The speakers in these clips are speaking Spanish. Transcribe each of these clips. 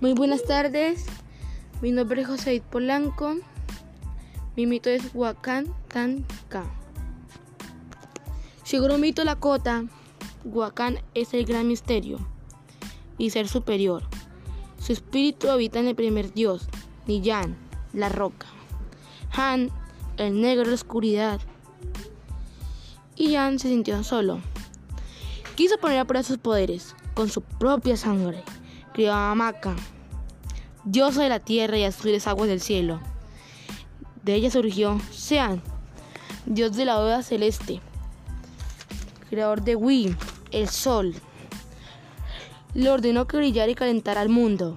Muy buenas tardes, mi nombre es José Polanco, mi mito es Huacán Tanca. Seguro mito Lakota, Huacán es el gran misterio y ser superior. Su espíritu habita en el primer dios, Niyan, la roca. Han, el negro de la oscuridad. Y Yan se sintió solo. Quiso poner a prueba sus poderes con su propia sangre. Crió a Maca, diosa de la tierra y azules aguas del cielo. De ella surgió Sean, dios de la oda celeste, creador de Wi, el sol. Le ordenó que brillara y calentara al mundo.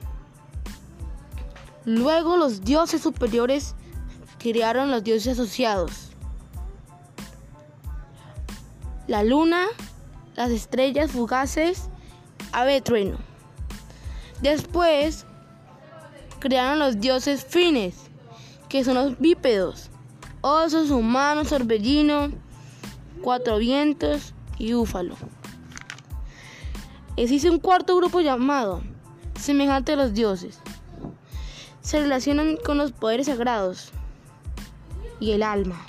Luego los dioses superiores crearon los dioses asociados. La luna, las estrellas fugaces, ave trueno. Después crearon los dioses fines, que son los bípedos, osos, humanos, torbellino, cuatro vientos y búfalo. Existe un cuarto grupo llamado, semejante a los dioses. Se relacionan con los poderes sagrados y el alma.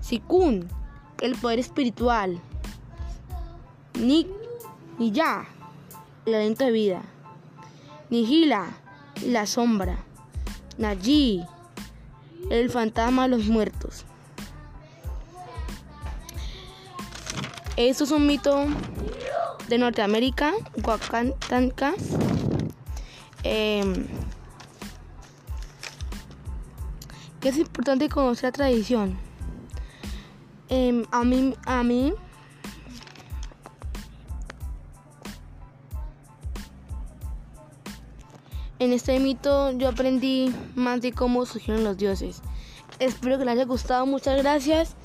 Sikun, el poder espiritual. Nik, ya, el aliento de vida. Nihila, la sombra. Nayi, el fantasma de los muertos. Esto es un mito de Norteamérica, Huacantanca. Eh, que es importante conocer la tradición. Eh, a mí, a mí En este mito yo aprendí más de cómo surgieron los dioses. Espero que les haya gustado. Muchas gracias.